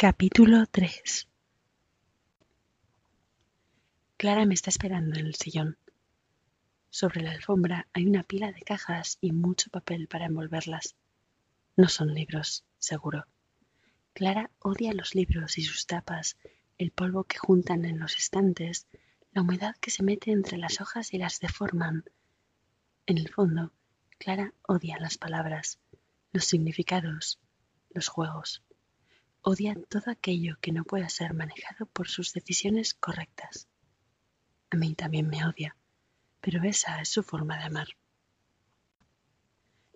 Capítulo 3 Clara me está esperando en el sillón. Sobre la alfombra hay una pila de cajas y mucho papel para envolverlas. No son libros, seguro. Clara odia los libros y sus tapas, el polvo que juntan en los estantes, la humedad que se mete entre las hojas y las deforman. En el fondo, Clara odia las palabras, los significados, los juegos. Odia todo aquello que no pueda ser manejado por sus decisiones correctas. A mí también me odia, pero esa es su forma de amar.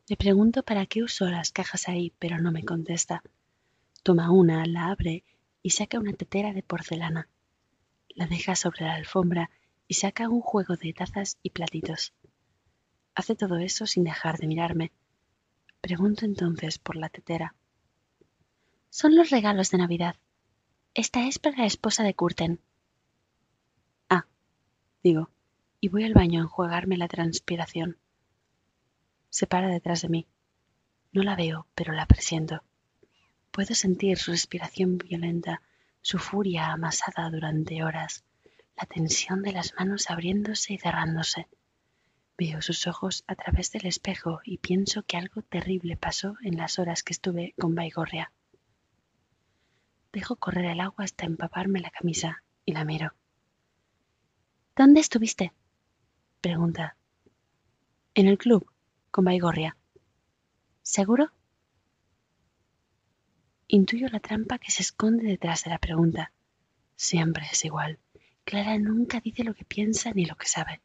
Le pregunto para qué uso las cajas ahí, pero no me contesta. Toma una, la abre y saca una tetera de porcelana. La deja sobre la alfombra y saca un juego de tazas y platitos. Hace todo eso sin dejar de mirarme. Pregunto entonces por la tetera. Son los regalos de Navidad. Esta es para la esposa de Curten. Ah, digo, y voy al baño a enjuagarme la transpiración. Se para detrás de mí. No la veo, pero la presiento. Puedo sentir su respiración violenta, su furia amasada durante horas, la tensión de las manos abriéndose y cerrándose. Veo sus ojos a través del espejo y pienso que algo terrible pasó en las horas que estuve con Baigorria. Dejo correr el agua hasta empaparme la camisa y la miro. ¿Dónde estuviste? pregunta. En el club, con Baigorria. ¿Seguro? Intuyo la trampa que se esconde detrás de la pregunta. Siempre es igual. Clara nunca dice lo que piensa ni lo que sabe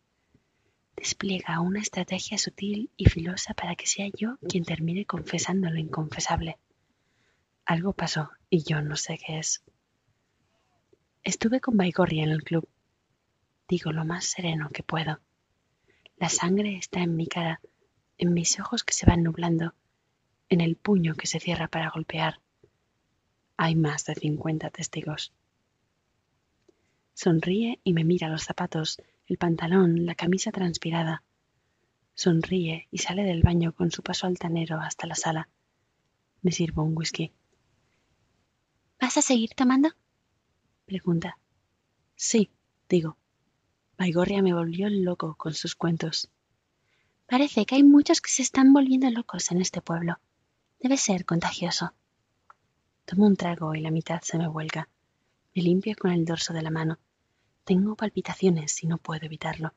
despliega una estrategia sutil y filosa para que sea yo quien termine confesando lo inconfesable. Algo pasó y yo no sé qué es. Estuve con Baigorria en el club. Digo lo más sereno que puedo. La sangre está en mi cara, en mis ojos que se van nublando, en el puño que se cierra para golpear. Hay más de cincuenta testigos. Sonríe y me mira los zapatos el pantalón, la camisa transpirada. Sonríe y sale del baño con su paso altanero hasta la sala. Me sirvo un whisky. ¿Vas a seguir tomando? pregunta. Sí, digo. Baigorria me volvió loco con sus cuentos. Parece que hay muchos que se están volviendo locos en este pueblo. Debe ser contagioso. Tomo un trago y la mitad se me vuelca. Me limpio con el dorso de la mano. Tengo palpitaciones y no puedo evitarlo.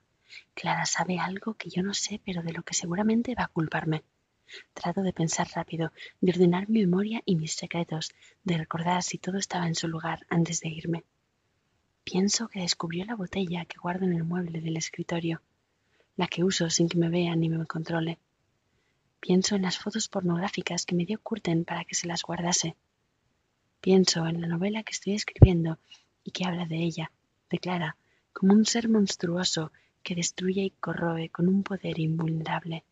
Clara sabe algo que yo no sé, pero de lo que seguramente va a culparme. Trato de pensar rápido, de ordenar mi memoria y mis secretos, de recordar si todo estaba en su lugar antes de irme. Pienso que descubrió la botella que guardo en el mueble del escritorio, la que uso sin que me vean ni me controle. Pienso en las fotos pornográficas que me dio Curten para que se las guardase. Pienso en la novela que estoy escribiendo y que habla de ella, declara, como un ser monstruoso que destruye y corroe con un poder invulnerable.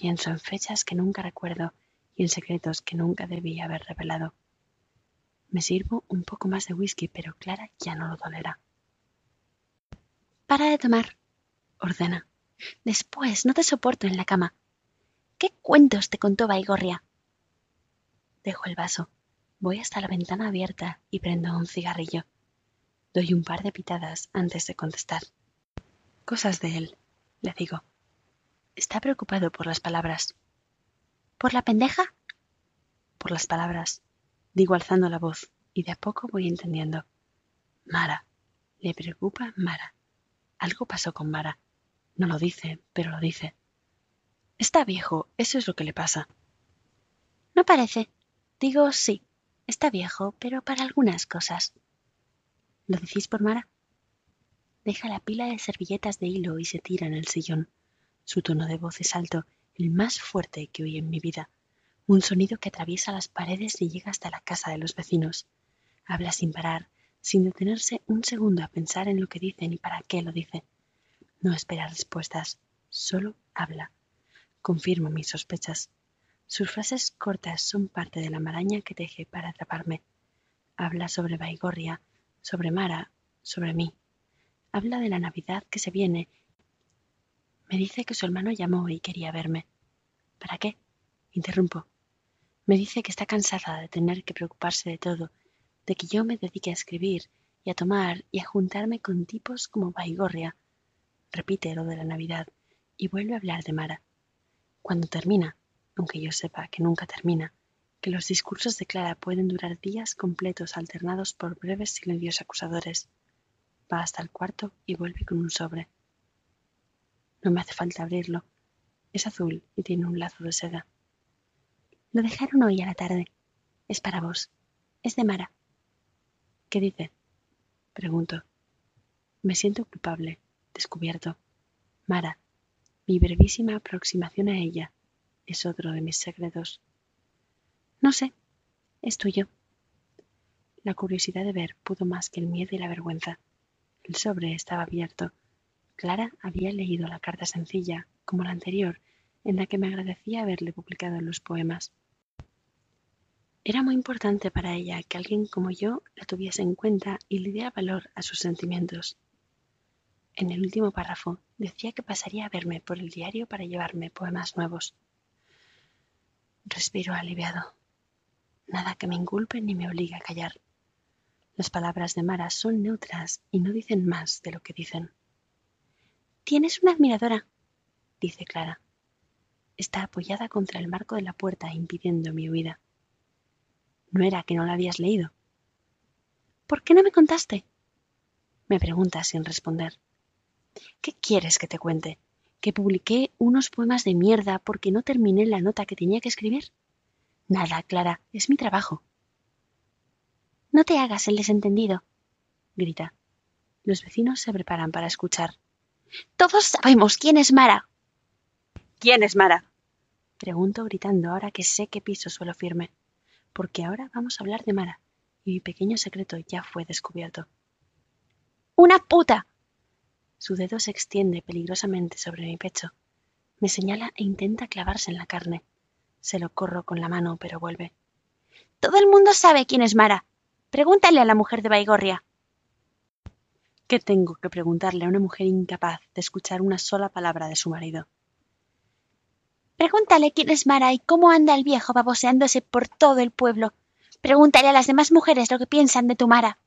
Pienso en fechas que nunca recuerdo y en secretos que nunca debí haber revelado. Me sirvo un poco más de whisky, pero Clara ya no lo tolera. Para de tomar, ordena. Después no te soporto en la cama. ¿Qué cuentos te contó Baigorria? Dejo el vaso, voy hasta la ventana abierta y prendo un cigarrillo. Doy un par de pitadas antes de contestar. Cosas de él, le digo. Está preocupado por las palabras. ¿Por la pendeja? Por las palabras, digo alzando la voz, y de a poco voy entendiendo. Mara. Le preocupa Mara. Algo pasó con Mara. No lo dice, pero lo dice. Está viejo, eso es lo que le pasa. No parece. Digo sí. Está viejo, pero para algunas cosas. ¿Lo decís por Mara? Deja la pila de servilletas de hilo y se tira en el sillón. Su tono de voz es alto, el más fuerte que oí en mi vida. Un sonido que atraviesa las paredes y llega hasta la casa de los vecinos. Habla sin parar, sin detenerse un segundo a pensar en lo que dice ni para qué lo dice. No espera respuestas, solo habla. Confirmo mis sospechas. Sus frases cortas son parte de la maraña que teje para atraparme. Habla sobre Baigorria, sobre Mara, sobre mí. Habla de la Navidad que se viene. Me dice que su hermano llamó y quería verme. ¿Para qué? Interrumpo. Me dice que está cansada de tener que preocuparse de todo, de que yo me dedique a escribir y a tomar y a juntarme con tipos como Baigorria. Repite lo de la Navidad y vuelve a hablar de Mara. Cuando termina, aunque yo sepa que nunca termina, que los discursos de Clara pueden durar días completos alternados por breves silencios acusadores. Va hasta el cuarto y vuelve con un sobre. No me hace falta abrirlo. Es azul y tiene un lazo de seda. Lo dejaron hoy a la tarde. Es para vos. Es de Mara. ¿Qué dice? Pregunto. Me siento culpable, descubierto. Mara, mi brevísima aproximación a ella es otro de mis secretos. No sé, es tuyo. La curiosidad de ver pudo más que el miedo y la vergüenza. El sobre estaba abierto. Clara había leído la carta sencilla, como la anterior, en la que me agradecía haberle publicado los poemas. Era muy importante para ella que alguien como yo la tuviese en cuenta y le diera valor a sus sentimientos. En el último párrafo decía que pasaría a verme por el diario para llevarme poemas nuevos. Respiro aliviado. Nada que me inculpe ni me obligue a callar. Las palabras de Mara son neutras y no dicen más de lo que dicen. Tienes una admiradora, dice Clara. Está apoyada contra el marco de la puerta impidiendo mi huida. ¿No era que no la habías leído? ¿Por qué no me contaste? Me pregunta sin responder. ¿Qué quieres que te cuente? ¿Que publiqué unos poemas de mierda porque no terminé la nota que tenía que escribir? Nada, Clara, es mi trabajo. No te hagas el desentendido, grita. Los vecinos se preparan para escuchar. Todos sabemos quién es Mara. ¿Quién es Mara? Pregunto gritando ahora que sé que piso suelo firme, porque ahora vamos a hablar de Mara, y mi pequeño secreto ya fue descubierto. ¡Una puta! Su dedo se extiende peligrosamente sobre mi pecho. Me señala e intenta clavarse en la carne. Se lo corro con la mano, pero vuelve. Todo el mundo sabe quién es Mara. Pregúntale a la mujer de Baigorria. ¿Qué tengo que preguntarle a una mujer incapaz de escuchar una sola palabra de su marido? Pregúntale quién es Mara y cómo anda el viejo baboseándose por todo el pueblo. Pregúntale a las demás mujeres lo que piensan de tu Mara.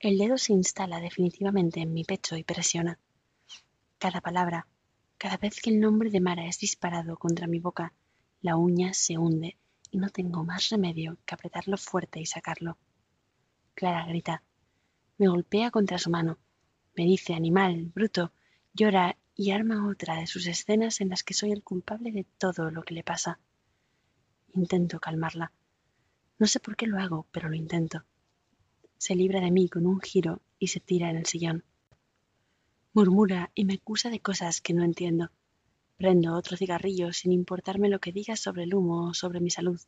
El dedo se instala definitivamente en mi pecho y presiona. Cada palabra, cada vez que el nombre de Mara es disparado contra mi boca, la uña se hunde y no tengo más remedio que apretarlo fuerte y sacarlo. Clara grita. Me golpea contra su mano. Me dice animal, bruto, llora y arma otra de sus escenas en las que soy el culpable de todo lo que le pasa. Intento calmarla. No sé por qué lo hago, pero lo intento. Se libra de mí con un giro y se tira en el sillón. Murmura y me acusa de cosas que no entiendo. Prendo otro cigarrillo sin importarme lo que diga sobre el humo o sobre mi salud.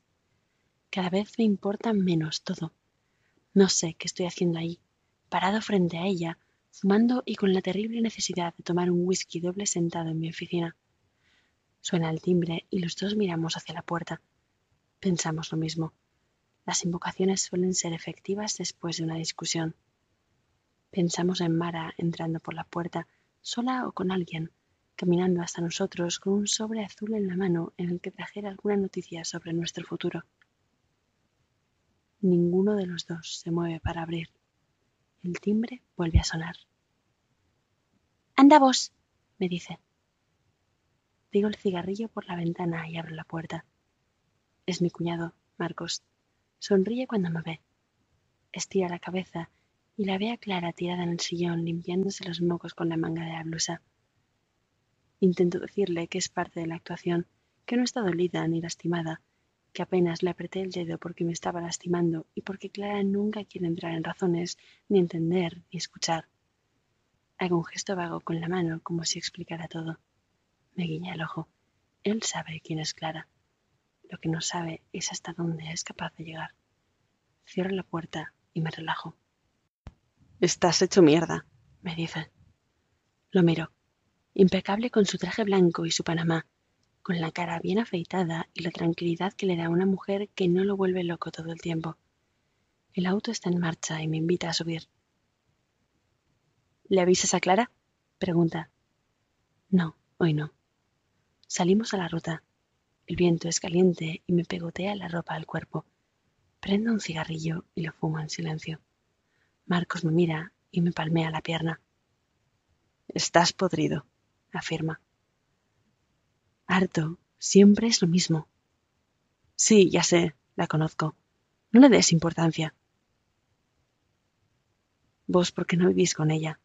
Cada vez me importa menos todo. No sé qué estoy haciendo ahí, parado frente a ella, fumando y con la terrible necesidad de tomar un whisky doble sentado en mi oficina. Suena el timbre y los dos miramos hacia la puerta. Pensamos lo mismo. Las invocaciones suelen ser efectivas después de una discusión. Pensamos en Mara entrando por la puerta, sola o con alguien, caminando hasta nosotros con un sobre azul en la mano en el que trajera alguna noticia sobre nuestro futuro. Ninguno de los dos se mueve para abrir. El timbre vuelve a sonar. Anda vos, me dice. Digo el cigarrillo por la ventana y abro la puerta. Es mi cuñado, Marcos. Sonríe cuando me ve. Estira la cabeza y la ve a Clara tirada en el sillón limpiándose los mocos con la manga de la blusa. Intento decirle que es parte de la actuación, que no está dolida ni lastimada, que apenas le apreté el dedo porque me estaba lastimando y porque Clara nunca quiere entrar en razones, ni entender, ni escuchar. Hago un gesto vago con la mano como si explicara todo. Me guiña el ojo. Él sabe quién es Clara. Lo que no sabe es hasta dónde es capaz de llegar. Cierro la puerta y me relajo. Estás hecho mierda, me dice. Lo miro impecable con su traje blanco y su panamá, con la cara bien afeitada y la tranquilidad que le da una mujer que no lo vuelve loco todo el tiempo. El auto está en marcha y me invita a subir. ¿Le avisas a Clara? pregunta. No, hoy no. Salimos a la ruta. El viento es caliente y me pegotea la ropa al cuerpo. Prendo un cigarrillo y lo fumo en silencio. Marcos me mira y me palmea la pierna. Estás podrido, afirma. Harto, siempre es lo mismo. Sí, ya sé, la conozco. No le des importancia. Vos porque no vivís con ella.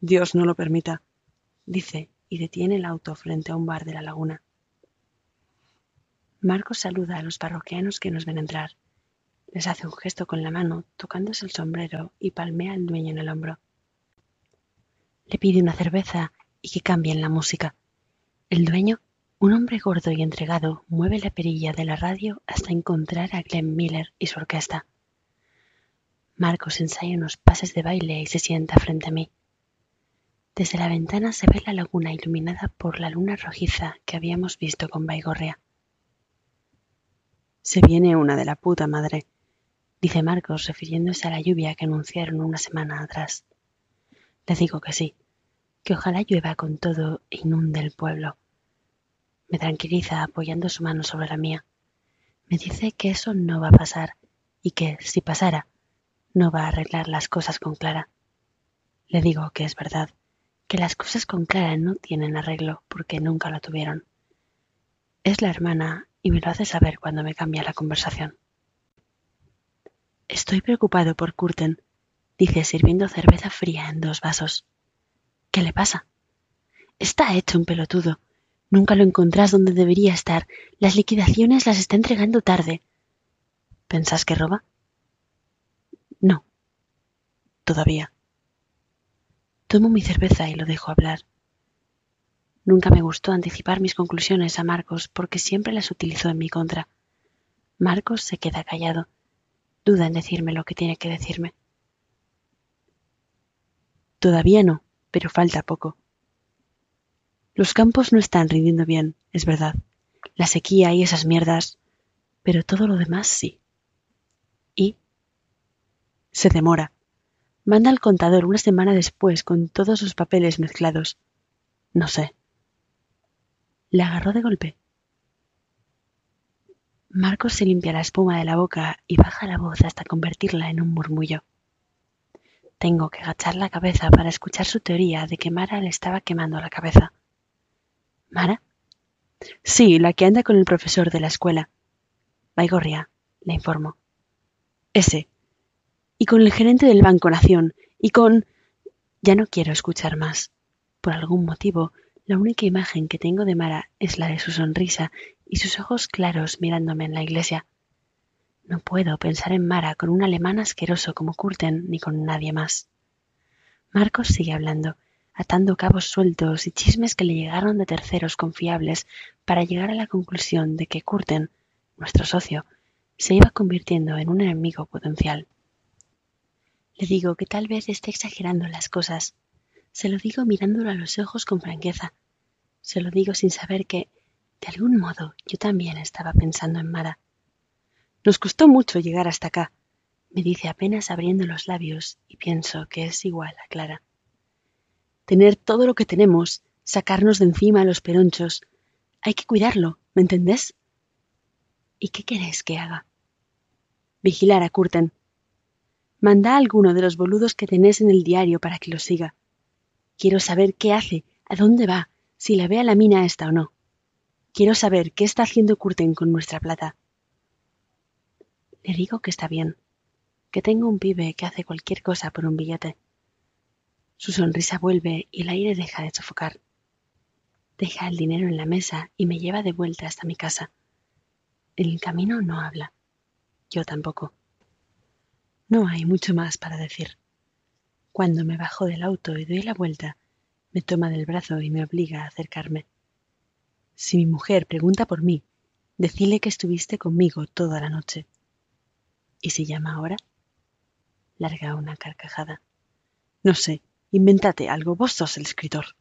Dios no lo permita, dice y detiene el auto frente a un bar de la laguna. Marcos saluda a los parroquianos que nos ven entrar. Les hace un gesto con la mano, tocándose el sombrero y palmea al dueño en el hombro. Le pide una cerveza y que cambien la música. El dueño, un hombre gordo y entregado, mueve la perilla de la radio hasta encontrar a Glenn Miller y su orquesta. Marcos ensaya unos pases de baile y se sienta frente a mí. Desde la ventana se ve la laguna iluminada por la luna rojiza que habíamos visto con Baigorria. Se viene una de la puta madre, dice Marcos refiriéndose a la lluvia que anunciaron una semana atrás. Le digo que sí, que ojalá llueva con todo e inunde el pueblo. Me tranquiliza apoyando su mano sobre la mía. Me dice que eso no va a pasar y que, si pasara, no va a arreglar las cosas con Clara. Le digo que es verdad, que las cosas con Clara no tienen arreglo porque nunca lo tuvieron. Es la hermana y me lo hace saber cuando me cambia la conversación. Estoy preocupado por Curten, dice sirviendo cerveza fría en dos vasos. ¿Qué le pasa? Está hecho un pelotudo. Nunca lo encontrás donde debería estar. Las liquidaciones las está entregando tarde. ¿Pensás que roba? No. Todavía. Tomo mi cerveza y lo dejo hablar. Nunca me gustó anticipar mis conclusiones a Marcos porque siempre las utilizó en mi contra. Marcos se queda callado. Duda en decirme lo que tiene que decirme. Todavía no, pero falta poco. Los campos no están rindiendo bien, es verdad. La sequía y esas mierdas, pero todo lo demás sí. ¿Y? Se demora. Manda al contador una semana después con todos sus papeles mezclados. No sé. Le agarró de golpe. Marcos se limpia la espuma de la boca y baja la voz hasta convertirla en un murmullo. Tengo que agachar la cabeza para escuchar su teoría de que Mara le estaba quemando la cabeza. ¿Mara? Sí, la que anda con el profesor de la escuela. Baigorria, le informo. Ese y con el gerente del Banco Nación, y con... Ya no quiero escuchar más. Por algún motivo, la única imagen que tengo de Mara es la de su sonrisa y sus ojos claros mirándome en la iglesia. No puedo pensar en Mara con un alemán asqueroso como Curten ni con nadie más. Marcos sigue hablando, atando cabos sueltos y chismes que le llegaron de terceros confiables para llegar a la conclusión de que Curten, nuestro socio, se iba convirtiendo en un enemigo potencial. Le digo que tal vez esté exagerando las cosas. Se lo digo mirándolo a los ojos con franqueza. Se lo digo sin saber que, de algún modo, yo también estaba pensando en Mara. Nos costó mucho llegar hasta acá, me dice apenas abriendo los labios y pienso que es igual a Clara. Tener todo lo que tenemos, sacarnos de encima los peronchos. Hay que cuidarlo, ¿me entendés? ¿Y qué querés que haga? Vigilar a Curten. Manda a alguno de los boludos que tenés en el diario para que lo siga. Quiero saber qué hace, a dónde va, si la ve a la mina esta o no. Quiero saber qué está haciendo Curten con nuestra plata. Le digo que está bien, que tengo un pibe que hace cualquier cosa por un billete. Su sonrisa vuelve y el aire deja de sofocar. Deja el dinero en la mesa y me lleva de vuelta hasta mi casa. En el camino no habla. Yo tampoco. No hay mucho más para decir. Cuando me bajo del auto y doy la vuelta, me toma del brazo y me obliga a acercarme. Si mi mujer pregunta por mí, decile que estuviste conmigo toda la noche. ¿Y si llama ahora? Larga una carcajada. No sé, invéntate algo, vos sos el escritor.